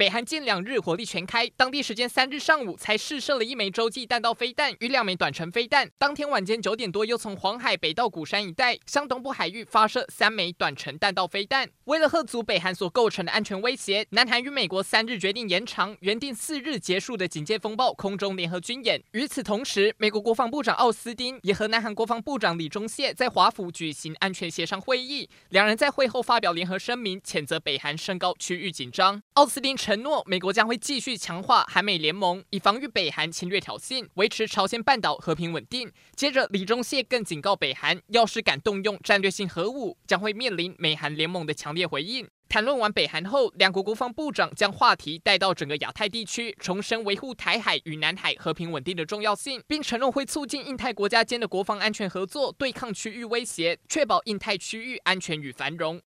北韩近两日火力全开，当地时间三日上午才试射了一枚洲际弹道飞弹与两枚短程飞弹。当天晚间九点多，又从黄海北到鼓山一带向东部海域发射三枚短程弹道飞弹。为了吓阻北韩所构成的安全威胁，南韩与美国三日决定延长原定四日结束的警戒风暴空中联合军演。与此同时，美国国防部长奥斯汀也和南韩国防部长李钟燮在华府举行安全协商会议，两人在会后发表联合声明，谴责北韩升高区域紧张。奥斯汀称承诺，美国将会继续强化韩美联盟，以防御北韩侵略挑衅，维持朝鲜半岛和平稳定。接着，李钟燮更警告北韩，要是敢动用战略性核武，将会面临美韩联盟的强烈回应。谈论完北韩后，两国国防部长将话题带到整个亚太地区，重申维护台海与南海和平稳定的重要性，并承诺会促进印太国家间的国防安全合作，对抗区域威胁，确保印太区域安全与繁荣。